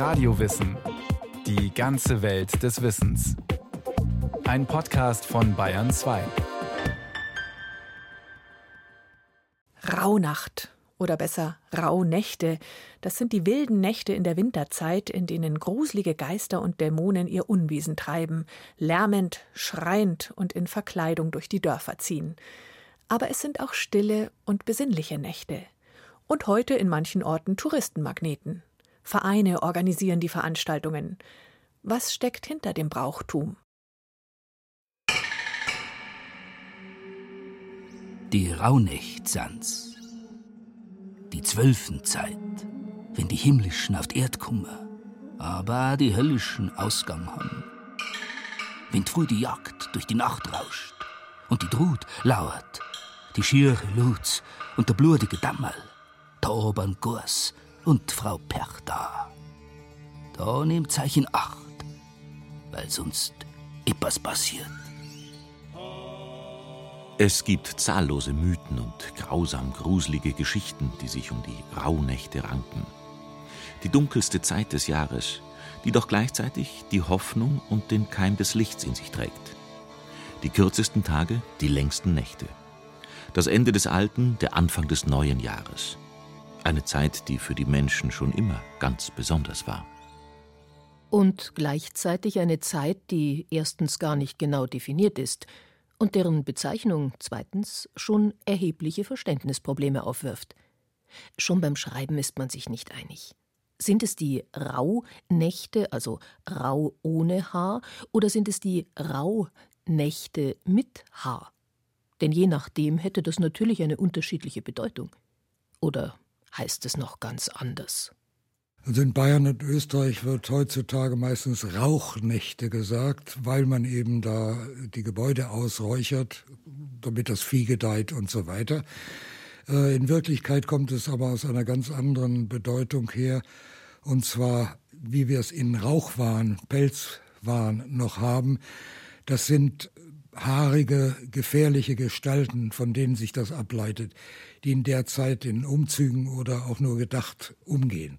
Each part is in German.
Radiowissen. Die ganze Welt des Wissens. Ein Podcast von Bayern 2. Rauhnacht oder besser Rauhnächte. Das sind die wilden Nächte in der Winterzeit, in denen gruselige Geister und Dämonen ihr Unwesen treiben, lärmend, schreiend und in Verkleidung durch die Dörfer ziehen. Aber es sind auch stille und besinnliche Nächte. Und heute in manchen Orten Touristenmagneten. Vereine organisieren die Veranstaltungen. Was steckt hinter dem Brauchtum? Die Rauhnächtsanz. Die Zwölfenzeit, wenn die himmlischen auf die Erd kommen, aber die höllischen Ausgang haben. Wenn früh die Jagd durch die Nacht rauscht und die Drut lauert, die schiere Lutz und der blutige Dammel, der Obern Gurs und Frau Perchta. Da nehmt Zeichen Acht, weil sonst etwas passiert. Es gibt zahllose Mythen und grausam gruselige Geschichten, die sich um die Rauhnächte ranken. Die dunkelste Zeit des Jahres, die doch gleichzeitig die Hoffnung und den Keim des Lichts in sich trägt. Die kürzesten Tage, die längsten Nächte. Das Ende des alten, der Anfang des neuen Jahres. Eine Zeit, die für die Menschen schon immer ganz besonders war. Und gleichzeitig eine Zeit, die erstens gar nicht genau definiert ist und deren Bezeichnung zweitens schon erhebliche Verständnisprobleme aufwirft. Schon beim Schreiben ist man sich nicht einig. Sind es die Rauhnächte, also Rau ohne Haar, oder sind es die Rauhnächte mit Haar? Denn je nachdem hätte das natürlich eine unterschiedliche Bedeutung. Oder heißt es noch ganz anders. Also in Bayern und Österreich wird heutzutage meistens Rauchnächte gesagt, weil man eben da die Gebäude ausräuchert, damit das Vieh gedeiht und so weiter. Äh, in Wirklichkeit kommt es aber aus einer ganz anderen Bedeutung her, und zwar wie wir es in Rauchwahn, Pelzwahn noch haben. Das sind haarige, gefährliche Gestalten, von denen sich das ableitet, die in der Zeit in Umzügen oder auch nur gedacht umgehen.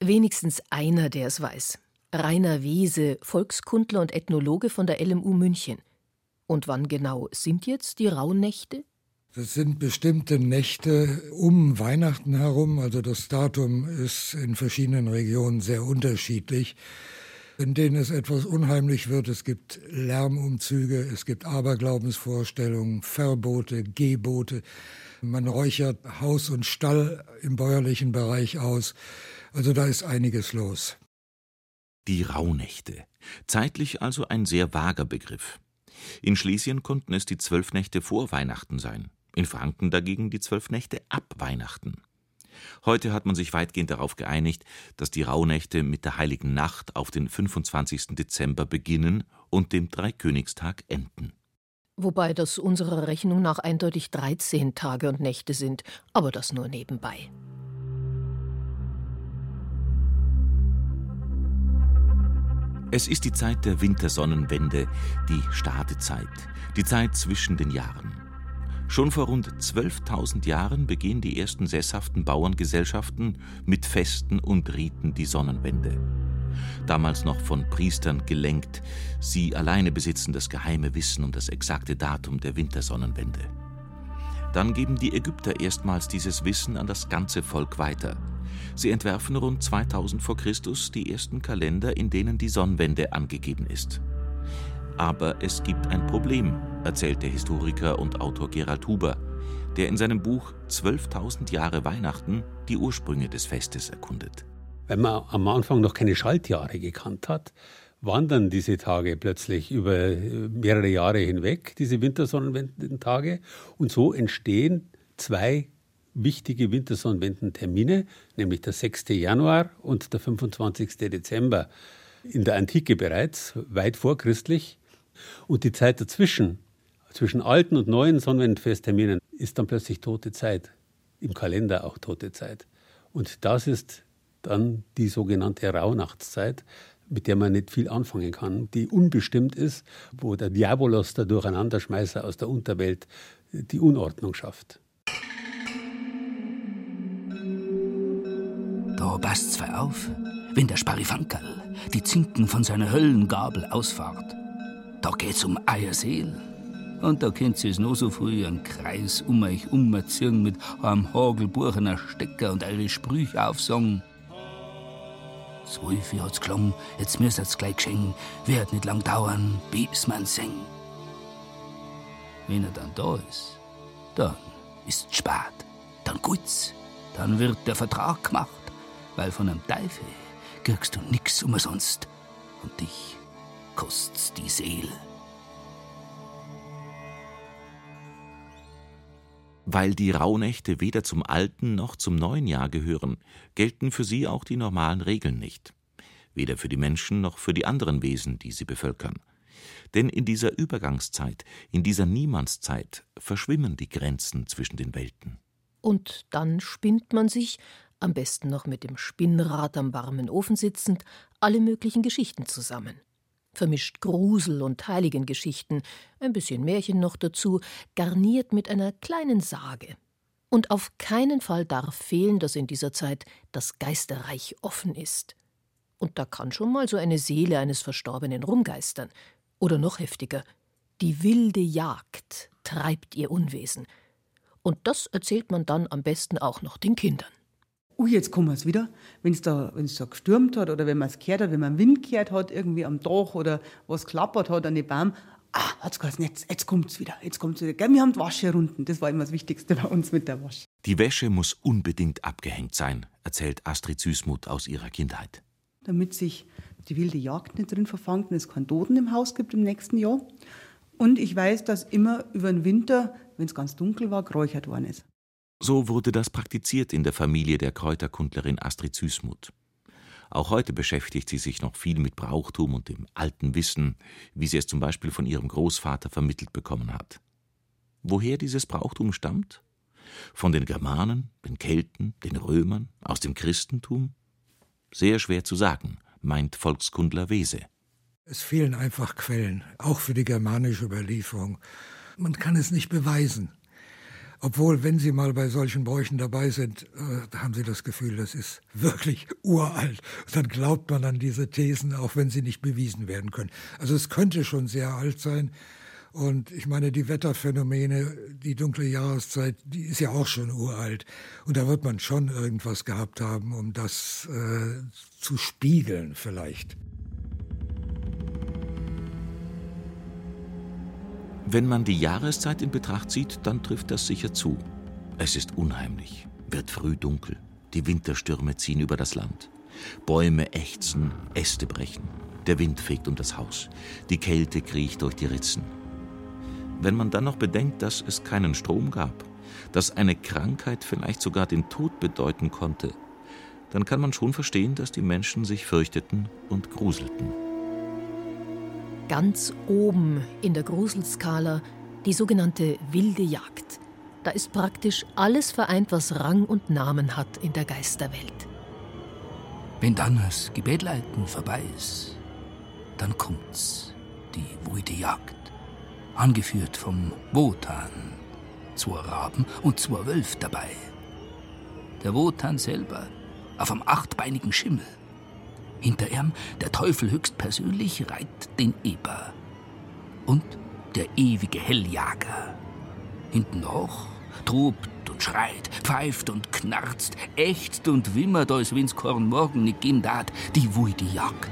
Wenigstens einer, der es weiß. Rainer Wiese, Volkskundler und Ethnologe von der LMU München. Und wann genau sind jetzt die Rauhnächte? Das sind bestimmte Nächte um Weihnachten herum. Also das Datum ist in verschiedenen Regionen sehr unterschiedlich in denen es etwas unheimlich wird. Es gibt Lärmumzüge, es gibt Aberglaubensvorstellungen, Verbote, Gebote. Man räuchert Haus und Stall im bäuerlichen Bereich aus. Also da ist einiges los. Die Rauhnächte. Zeitlich also ein sehr vager Begriff. In Schlesien konnten es die zwölf Nächte vor Weihnachten sein, in Franken dagegen die zwölf Nächte ab Weihnachten. Heute hat man sich weitgehend darauf geeinigt, dass die Rauhnächte mit der Heiligen Nacht auf den 25. Dezember beginnen und dem Dreikönigstag enden. Wobei das unserer Rechnung nach eindeutig 13 Tage und Nächte sind, aber das nur nebenbei. Es ist die Zeit der Wintersonnenwende, die Stadezeit, die Zeit zwischen den Jahren. Schon vor rund 12.000 Jahren begehen die ersten sesshaften Bauerngesellschaften mit Festen und Riten die Sonnenwende. Damals noch von Priestern gelenkt, sie alleine besitzen das geheime Wissen um das exakte Datum der Wintersonnenwende. Dann geben die Ägypter erstmals dieses Wissen an das ganze Volk weiter. Sie entwerfen rund 2000 vor Christus die ersten Kalender, in denen die Sonnenwende angegeben ist. Aber es gibt ein Problem, erzählt der Historiker und Autor Gerald Huber, der in seinem Buch 12.000 Jahre Weihnachten die Ursprünge des Festes erkundet. Wenn man am Anfang noch keine Schaltjahre gekannt hat, wandern diese Tage plötzlich über äh, mehrere Jahre hinweg, diese Wintersonnenwendentage. Und so entstehen zwei wichtige Wintersonnenwendentermine, nämlich der 6. Januar und der 25. Dezember. In der Antike bereits, weit vorchristlich. Und die Zeit dazwischen, zwischen alten und neuen Sonnenwendfestterminen, ist dann plötzlich tote Zeit. Im Kalender auch tote Zeit. Und das ist dann die sogenannte Rauhnachtszeit, mit der man nicht viel anfangen kann, die unbestimmt ist, wo der Diabolos, der Durcheinanderschmeißer aus der Unterwelt, die Unordnung schafft. Da passt zwei auf. wenn der Sparifankerl die Zinken von seiner Höllengabel ausfahrt. Da geht's um Eierseel. Und da könnt ihr es noch so früh einen Kreis um euch umziehen mit einem Hagelbuchener Stecker und eure Sprüche aufsagen. Zwölf hat's gelungen, jetzt müsst ihr's gleich geschenken. Wird nicht lang dauern, bis man sing. Wenn er dann da ist, dann ist's spät, dann gut's, dann wird der Vertrag gemacht, weil von einem Teufel kriegst du nix umsonst und dich kost's die Seele. Weil die Rauhnächte weder zum alten noch zum neuen Jahr gehören, gelten für sie auch die normalen Regeln nicht. Weder für die Menschen noch für die anderen Wesen, die sie bevölkern. Denn in dieser Übergangszeit, in dieser Niemandszeit, verschwimmen die Grenzen zwischen den Welten. Und dann spinnt man sich, am besten noch mit dem Spinnrad am warmen Ofen sitzend, alle möglichen Geschichten zusammen. Vermischt Grusel und Heiligengeschichten, ein bisschen Märchen noch dazu, garniert mit einer kleinen Sage. Und auf keinen Fall darf fehlen, dass in dieser Zeit das Geisterreich offen ist. Und da kann schon mal so eine Seele eines Verstorbenen rumgeistern. Oder noch heftiger, die wilde Jagd treibt ihr Unwesen. Und das erzählt man dann am besten auch noch den Kindern. Ui, jetzt kommen wir es wieder. Wenn es da, wenn's da gestürmt hat oder wenn man es gehört hat, wenn man Wind gehört hat, irgendwie am Dach oder was klappert hat an den Baum, ah, hat's geheißen, jetzt, jetzt kommt's wieder, jetzt kommt's wieder. Gell, wir haben die Wasche runden, das war immer das Wichtigste bei uns mit der Wasche. Die Wäsche muss unbedingt abgehängt sein, erzählt Astrid Süßmuth aus ihrer Kindheit. Damit sich die wilde Jagd nicht drin verfangt und es keinen Toten im Haus gibt im nächsten Jahr. Und ich weiß, dass immer über den Winter, wenn es ganz dunkel war, geräuchert worden ist. So wurde das praktiziert in der Familie der Kräuterkundlerin Astrid Süßmuth. Auch heute beschäftigt sie sich noch viel mit Brauchtum und dem alten Wissen, wie sie es zum Beispiel von ihrem Großvater vermittelt bekommen hat. Woher dieses Brauchtum stammt? Von den Germanen, den Kelten, den Römern, aus dem Christentum? Sehr schwer zu sagen, meint Volkskundler Wese. Es fehlen einfach Quellen, auch für die germanische Überlieferung. Man kann es nicht beweisen. Obwohl, wenn Sie mal bei solchen Bräuchen dabei sind, äh, haben Sie das Gefühl, das ist wirklich uralt. Dann glaubt man an diese Thesen, auch wenn sie nicht bewiesen werden können. Also es könnte schon sehr alt sein. Und ich meine, die Wetterphänomene, die dunkle Jahreszeit, die ist ja auch schon uralt. Und da wird man schon irgendwas gehabt haben, um das äh, zu spiegeln vielleicht. Wenn man die Jahreszeit in Betracht zieht, dann trifft das sicher zu. Es ist unheimlich, wird früh dunkel, die Winterstürme ziehen über das Land. Bäume ächzen, Äste brechen, der Wind fegt um das Haus, die Kälte kriecht durch die Ritzen. Wenn man dann noch bedenkt, dass es keinen Strom gab, dass eine Krankheit vielleicht sogar den Tod bedeuten konnte, dann kann man schon verstehen, dass die Menschen sich fürchteten und gruselten ganz oben in der Gruselskala die sogenannte wilde Jagd. Da ist praktisch alles vereint, was Rang und Namen hat in der Geisterwelt. Wenn dann das Gebetleiten vorbei ist, dann kommt's, die wilde Jagd. Angeführt vom Wotan. Zwei Raben und zwei Wölfe dabei. Der Wotan selber auf einem achtbeinigen Schimmel. Hinter ihm der Teufel höchstpersönlich reiht den Eber. Und der ewige Helljager. Hinten auch tobt und schreit, pfeift und knarzt, ächzt und wimmert, als wenn's Korn morgen nicht geben dat, die wilde Jagd.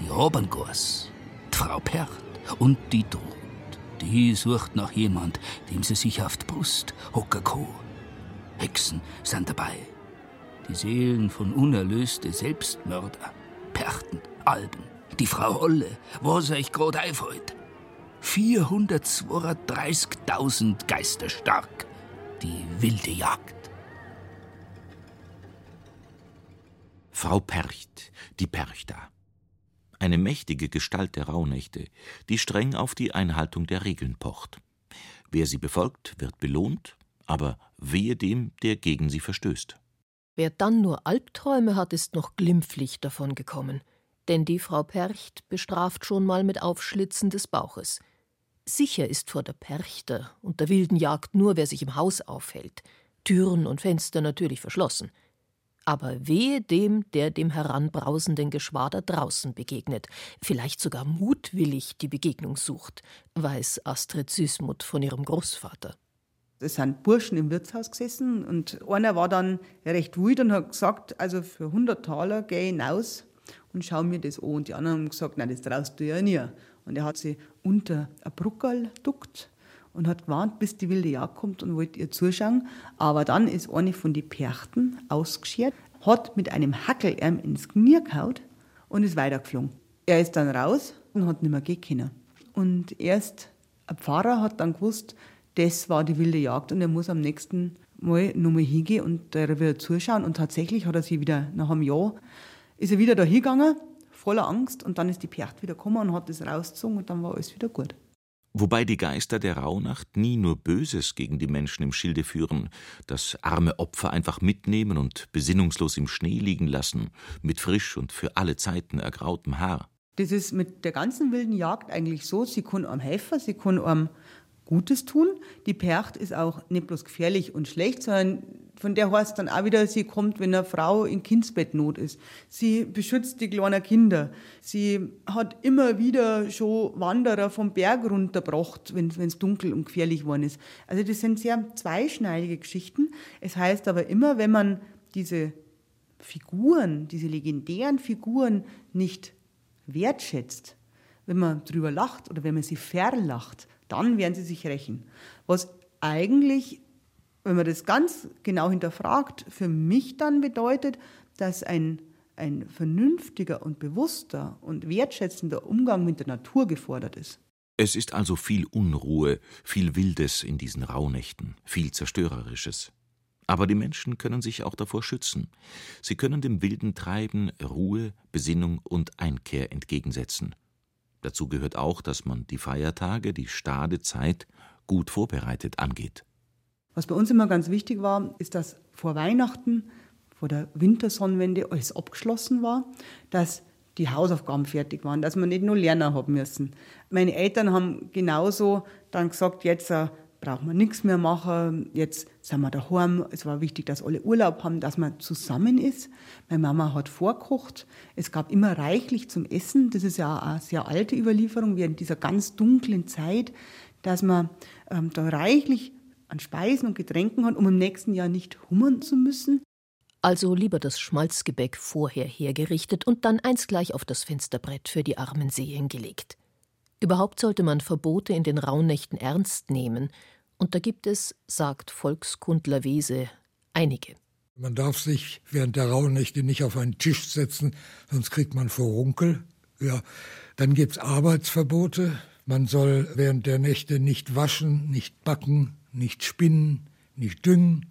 Die Oberngors, die Frau Perth und die Tod, die sucht nach jemand, dem sie sich auf die Brust hocken kann. Hexen sind dabei, die Seelen von unerlöste Selbstmörder, Perchten, Alben, die Frau Holle, was euch grad einfällt. 432.000 Geister stark, die wilde Jagd. Frau Percht, die Perchta. Eine mächtige Gestalt der Rauhnächte, die streng auf die Einhaltung der Regeln pocht. Wer sie befolgt, wird belohnt, aber wehe dem, der gegen sie verstößt. Wer dann nur Albträume hat, ist noch glimpflich davon gekommen. Denn die Frau Percht bestraft schon mal mit Aufschlitzen des Bauches. Sicher ist vor der Perchter und der wilden Jagd nur, wer sich im Haus aufhält. Türen und Fenster natürlich verschlossen. Aber wehe dem, der dem heranbrausenden Geschwader draußen begegnet, vielleicht sogar mutwillig die Begegnung sucht, weiß Astrid Süßmuth von ihrem Großvater. Es sind Burschen im Wirtshaus gesessen und einer war dann recht wütend und hat gesagt, also für 100 Taler gehe ich hinaus und schau mir das an. Und die anderen haben gesagt, nein, das traust du ja nie. Und er hat sie unter ein Bruckerl duckt und hat gewarnt, bis die wilde Jagd kommt und wollte ihr zuschauen. Aber dann ist eine von den Perchten ausgeschert, hat mit einem Hackel ihm ins Knie gehauen und ist weitergeflogen. Er ist dann raus und hat nicht mehr gehen können. Und erst ein Pfarrer hat dann gewusst, das war die wilde Jagd und er muss am nächsten Mal nochmal hingehen und da wieder zuschauen. Und tatsächlich hat er sie wieder nach einem Jahr, ist er wieder da hingegangen, voller Angst und dann ist die Percht wieder gekommen und hat das rausgezogen und dann war alles wieder gut. Wobei die Geister der Rauhnacht nie nur Böses gegen die Menschen im Schilde führen, das arme Opfer einfach mitnehmen und besinnungslos im Schnee liegen lassen, mit frisch und für alle Zeiten ergrautem Haar. Das ist mit der ganzen wilden Jagd eigentlich so, sie kann am helfen, sie kann am Gutes tun. Die Percht ist auch nicht bloß gefährlich und schlecht, sondern von der heißt dann auch wieder, sie kommt, wenn eine Frau in Kindsbettnot ist. Sie beschützt die kleinen Kinder. Sie hat immer wieder schon Wanderer vom Berg runtergebracht, wenn es dunkel und gefährlich geworden ist. Also das sind sehr zweischneidige Geschichten. Es heißt aber immer, wenn man diese Figuren, diese legendären Figuren nicht wertschätzt, wenn man drüber lacht oder wenn man sie verlacht, dann werden sie sich rächen. Was eigentlich, wenn man das ganz genau hinterfragt, für mich dann bedeutet, dass ein, ein vernünftiger und bewusster und wertschätzender Umgang mit der Natur gefordert ist. Es ist also viel Unruhe, viel Wildes in diesen Rauhnächten, viel Zerstörerisches. Aber die Menschen können sich auch davor schützen. Sie können dem wilden Treiben Ruhe, Besinnung und Einkehr entgegensetzen. Dazu gehört auch, dass man die Feiertage, die Stadezeit gut vorbereitet angeht. Was bei uns immer ganz wichtig war, ist, dass vor Weihnachten, vor der Wintersonnenwende alles abgeschlossen war, dass die Hausaufgaben fertig waren, dass man nicht nur lernen haben müssen. Meine Eltern haben genauso dann gesagt, jetzt brauchen wir nichts mehr machen, jetzt sind wir daheim. Es war wichtig, dass alle Urlaub haben, dass man zusammen ist. Meine Mama hat vorkocht. Es gab immer reichlich zum Essen. Das ist ja eine sehr alte Überlieferung während dieser ganz dunklen Zeit, dass man ähm, da reichlich an Speisen und Getränken hat, um im nächsten Jahr nicht hungern zu müssen. Also lieber das Schmalzgebäck vorher hergerichtet und dann eins gleich auf das Fensterbrett für die armen Seelen gelegt. Überhaupt sollte man Verbote in den Rauhnächten ernst nehmen und da gibt es, sagt Volkskundler Wese, einige. Man darf sich während der Rauhnächte nicht auf einen Tisch setzen, sonst kriegt man Furunkel. Ja, dann gibt es Arbeitsverbote. Man soll während der Nächte nicht waschen, nicht backen, nicht spinnen, nicht düngen.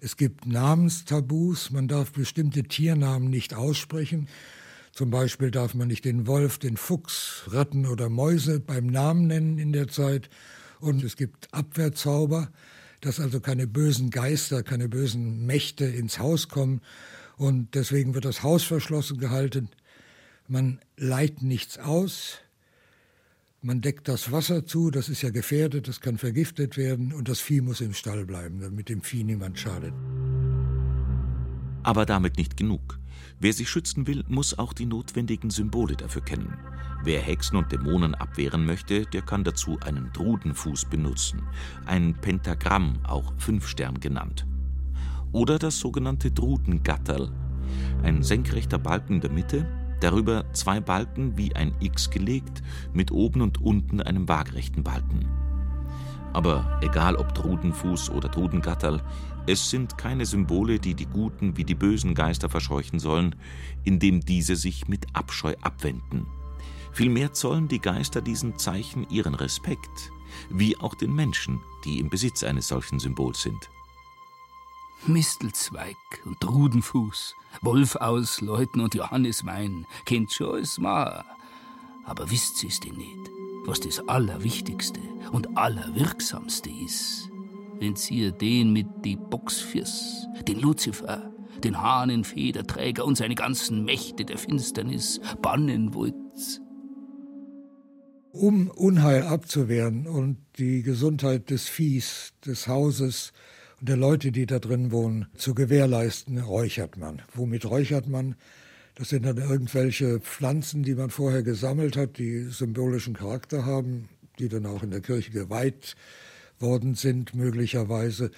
Es gibt Namenstabus. Man darf bestimmte Tiernamen nicht aussprechen. Zum Beispiel darf man nicht den Wolf, den Fuchs, Ratten oder Mäuse beim Namen nennen in der Zeit. Und es gibt Abwehrzauber, dass also keine bösen Geister, keine bösen Mächte ins Haus kommen. Und deswegen wird das Haus verschlossen gehalten. Man leiht nichts aus. Man deckt das Wasser zu, das ist ja gefährdet, das kann vergiftet werden und das Vieh muss im Stall bleiben, damit dem Vieh niemand schadet. Aber damit nicht genug. Wer sich schützen will, muss auch die notwendigen Symbole dafür kennen. Wer Hexen und Dämonen abwehren möchte, der kann dazu einen Drudenfuß benutzen, ein Pentagramm, auch Fünfstern genannt. Oder das sogenannte Drudengatterl, ein senkrechter Balken in der Mitte, darüber zwei Balken wie ein X gelegt, mit oben und unten einem waagrechten Balken. Aber egal ob Drudenfuß oder Drudengatterl, es sind keine Symbole, die die guten wie die bösen Geister verscheuchen sollen, indem diese sich mit Abscheu abwenden. Vielmehr zollen die Geister diesen Zeichen ihren Respekt, wie auch den Menschen, die im Besitz eines solchen Symbols sind. Mistelzweig und Rudenfuß, Wolfausläuten und Johanniswein, kennt schon alles mal. Aber wisst ihr's denn nicht, was das Allerwichtigste und Allerwirksamste ist? Wenn ihr den mit die Boxfirs, den Luzifer, den Hahnenfederträger und seine ganzen Mächte der Finsternis bannen wollt, um Unheil abzuwehren und die Gesundheit des Viehs, des Hauses und der Leute, die da drin wohnen, zu gewährleisten, räuchert man. Womit räuchert man? Das sind dann irgendwelche Pflanzen, die man vorher gesammelt hat, die symbolischen Charakter haben, die dann auch in der Kirche geweiht worden sind, möglicherweise.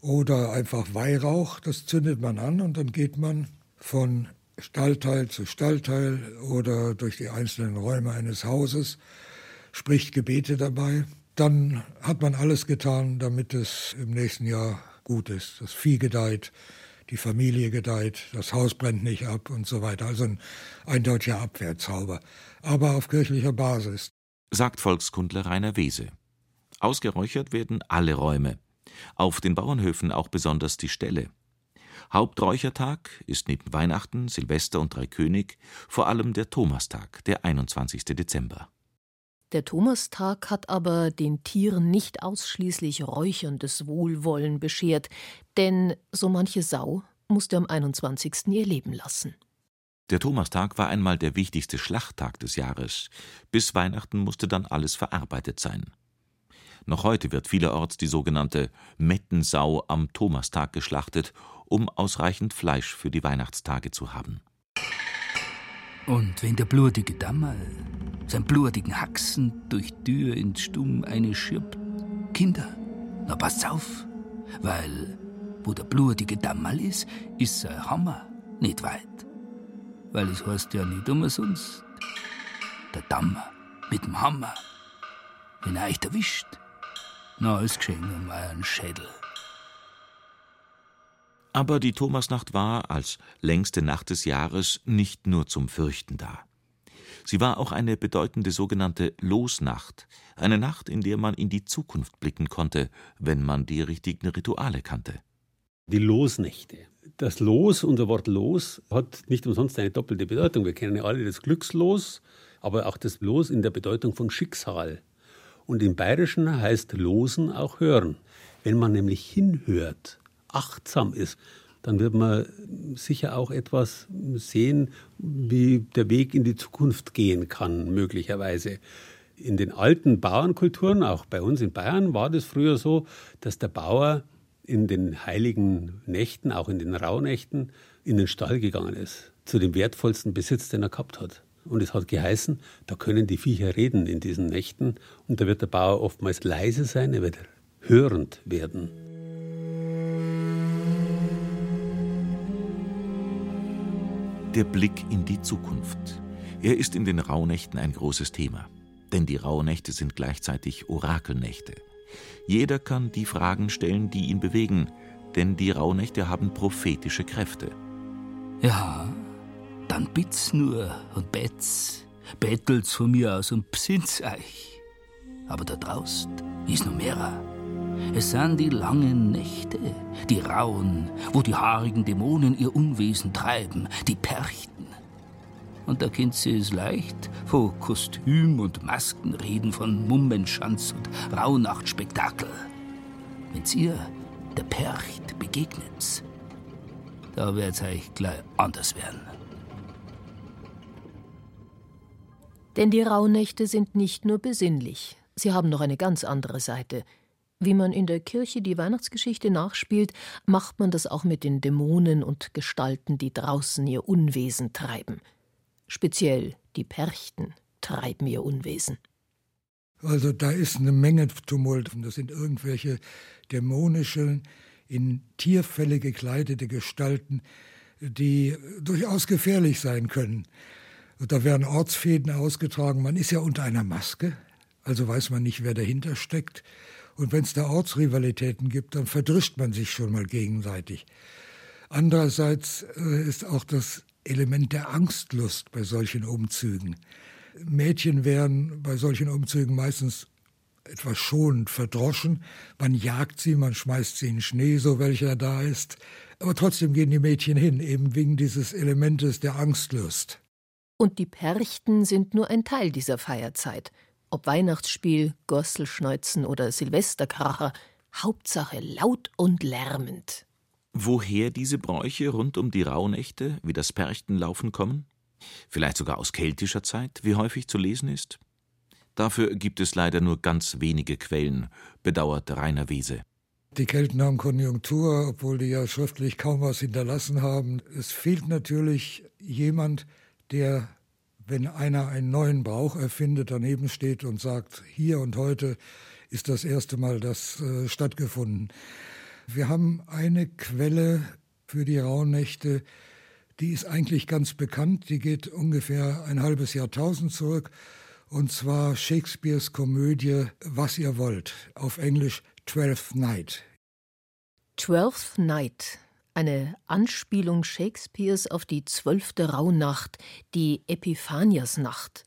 Oder einfach Weihrauch, das zündet man an und dann geht man von Stallteil zu Stallteil oder durch die einzelnen Räume eines Hauses, spricht Gebete dabei. Dann hat man alles getan, damit es im nächsten Jahr gut ist. Das Vieh gedeiht, die Familie gedeiht, das Haus brennt nicht ab und so weiter. Also ein eindeutiger Abwehrzauber, aber auf kirchlicher Basis. Sagt Volkskundler Rainer Wese. Ausgeräuchert werden alle Räume. Auf den Bauernhöfen auch besonders die Ställe. Haupträuchertag ist neben Weihnachten, Silvester und Dreikönig vor allem der Thomastag, der 21. Dezember. Der Thomastag hat aber den Tieren nicht ausschließlich räucherndes Wohlwollen beschert, denn so manche Sau musste am 21. ihr Leben lassen. Der Thomastag war einmal der wichtigste Schlachttag des Jahres. Bis Weihnachten musste dann alles verarbeitet sein. Noch heute wird vielerorts die sogenannte Mettensau am Thomastag geschlachtet, um ausreichend Fleisch für die Weihnachtstage zu haben. Und wenn der blutige Dammerl sein blutigen Haxen durch Tür ins Stumm eine schirbt, Kinder, na passt auf, weil wo der blutige Dammerl ist, ist sein Hammer nicht weit. Weil es heißt ja nicht umsonst, der Dammer mit dem Hammer. Wenn er euch erwischt, na, ist geschenkt um euren Schädel. Aber die Thomasnacht war, als längste Nacht des Jahres, nicht nur zum Fürchten da. Sie war auch eine bedeutende sogenannte Losnacht, eine Nacht, in der man in die Zukunft blicken konnte, wenn man die richtigen Rituale kannte. Die Losnächte. Das Los, unser Wort Los, hat nicht umsonst eine doppelte Bedeutung. Wir kennen ja alle das Glückslos, aber auch das Los in der Bedeutung von Schicksal. Und im Bayerischen heißt Losen auch hören. Wenn man nämlich hinhört, achtsam ist, dann wird man sicher auch etwas sehen, wie der Weg in die Zukunft gehen kann, möglicherweise. In den alten Bauernkulturen, auch bei uns in Bayern, war das früher so, dass der Bauer in den heiligen Nächten, auch in den Rauhnächten, in den Stall gegangen ist, zu dem wertvollsten Besitz, den er gehabt hat. Und es hat geheißen, da können die Viecher reden in diesen Nächten und da wird der Bauer oftmals leise sein, er wird hörend werden. Der Blick in die Zukunft. Er ist in den Rauhnächten ein großes Thema. Denn die Rauhnächte sind gleichzeitig Orakelnächte. Jeder kann die Fragen stellen, die ihn bewegen, denn die Rauhnächte haben prophetische Kräfte. Ja, dann bitt's nur und bett's, bettelt's von mir aus und bsinnt's euch. Aber da draußen ist noch mehrer. Es sind die langen Nächte, die rauen, wo die haarigen Dämonen ihr Unwesen treiben, die Perchten. Und da kennt sie es leicht, von Kostüm und Masken reden, von Mummenschanz und Rauhnachtspektakel. Wenn's ihr der Percht begegnet, da wird's euch gleich anders werden. Denn die Rauhnächte sind nicht nur besinnlich, sie haben noch eine ganz andere Seite. Wie man in der Kirche die Weihnachtsgeschichte nachspielt, macht man das auch mit den Dämonen und Gestalten, die draußen ihr Unwesen treiben. Speziell die Perchten treiben ihr Unwesen. Also da ist eine Menge Tumult. Das sind irgendwelche dämonischen, in Tierfälle gekleidete Gestalten, die durchaus gefährlich sein können. Da werden Ortsfäden ausgetragen. Man ist ja unter einer Maske, also weiß man nicht, wer dahinter steckt. Und wenn es da Ortsrivalitäten gibt, dann verdrischt man sich schon mal gegenseitig. Andererseits äh, ist auch das Element der Angstlust bei solchen Umzügen. Mädchen werden bei solchen Umzügen meistens etwas schonend verdroschen. Man jagt sie, man schmeißt sie in Schnee, so welcher da ist. Aber trotzdem gehen die Mädchen hin, eben wegen dieses Elementes der Angstlust. Und die Perchten sind nur ein Teil dieser Feierzeit. Ob Weihnachtsspiel, Gosselschneuzen oder Silvesterkracher, Hauptsache laut und lärmend. Woher diese Bräuche rund um die Rauhnächte, wie das Perchtenlaufen kommen? Vielleicht sogar aus keltischer Zeit, wie häufig zu lesen ist? Dafür gibt es leider nur ganz wenige Quellen, bedauert Rainer Wese. Die Kelten haben Konjunktur, obwohl die ja schriftlich kaum was hinterlassen haben. Es fehlt natürlich jemand, der, wenn einer einen neuen Brauch erfindet, daneben steht und sagt, hier und heute ist das erste Mal das äh, stattgefunden. Wir haben eine Quelle für die Rauhnächte, die ist eigentlich ganz bekannt, die geht ungefähr ein halbes Jahrtausend zurück, und zwar Shakespeares Komödie Was ihr wollt, auf Englisch Twelfth Night. Twelfth Night, eine Anspielung Shakespeares auf die zwölfte Rauhnacht, die Epiphaniasnacht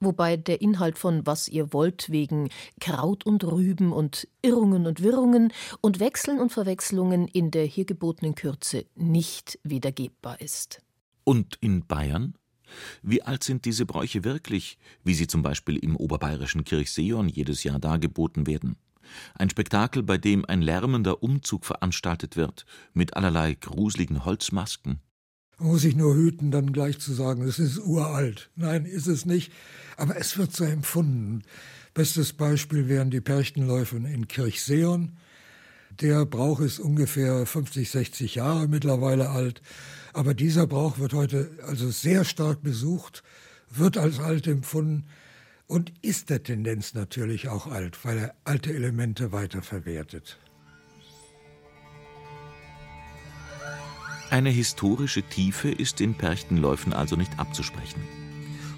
wobei der Inhalt von Was ihr wollt wegen Kraut und Rüben und Irrungen und Wirrungen und Wechseln und Verwechslungen in der hier gebotenen Kürze nicht wiedergebbar ist. Und in Bayern? Wie alt sind diese Bräuche wirklich, wie sie zum Beispiel im oberbayerischen Kirchseon jedes Jahr dargeboten werden? Ein Spektakel, bei dem ein lärmender Umzug veranstaltet wird, mit allerlei gruseligen Holzmasken. Man muss sich nur hüten, dann gleich zu sagen, es ist uralt. Nein, ist es nicht. Aber es wird so empfunden. Bestes Beispiel wären die Perchtenläufe in Kirchseon. Der Brauch ist ungefähr 50, 60 Jahre mittlerweile alt. Aber dieser Brauch wird heute also sehr stark besucht, wird als alt empfunden und ist der Tendenz natürlich auch alt, weil er alte Elemente weiterverwertet. Eine historische Tiefe ist in Perchtenläufen also nicht abzusprechen.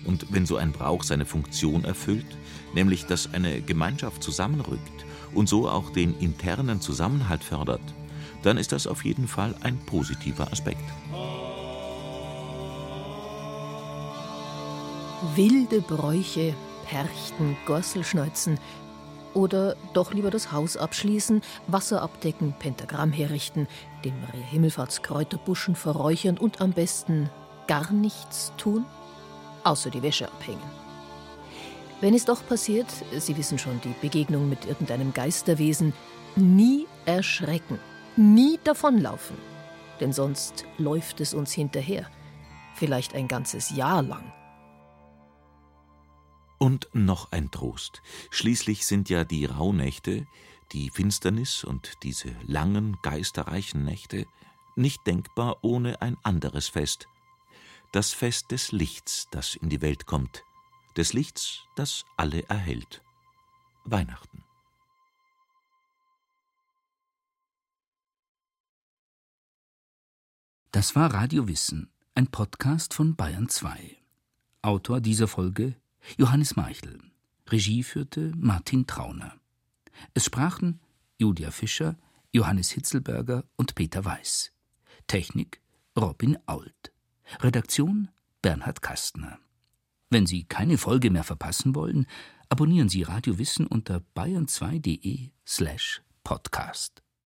Und wenn so ein Brauch seine Funktion erfüllt, nämlich dass eine Gemeinschaft zusammenrückt und so auch den internen Zusammenhalt fördert, dann ist das auf jeden Fall ein positiver Aspekt. Wilde Bräuche, Perchten, Gosselschneuzen, oder doch lieber das Haus abschließen, Wasser abdecken, Pentagramm herrichten, den Maria Himmelfahrtskräuterbuschen verräuchern und am besten gar nichts tun, außer die Wäsche abhängen. Wenn es doch passiert, Sie wissen schon, die Begegnung mit irgendeinem Geisterwesen, nie erschrecken, nie davonlaufen, denn sonst läuft es uns hinterher, vielleicht ein ganzes Jahr lang. Und noch ein Trost. Schließlich sind ja die Rauhnächte, die Finsternis und diese langen, geisterreichen Nächte nicht denkbar ohne ein anderes Fest. Das Fest des Lichts, das in die Welt kommt. Des Lichts, das alle erhält. Weihnachten. Das war Radio Wissen, ein Podcast von Bayern 2. Autor dieser Folge Johannes Meichel. Regie führte Martin Trauner. Es sprachen Julia Fischer, Johannes Hitzelberger und Peter Weiß. Technik Robin Ault. Redaktion Bernhard Kastner. Wenn Sie keine Folge mehr verpassen wollen, abonnieren Sie Radio Wissen unter bayern2.de slash podcast.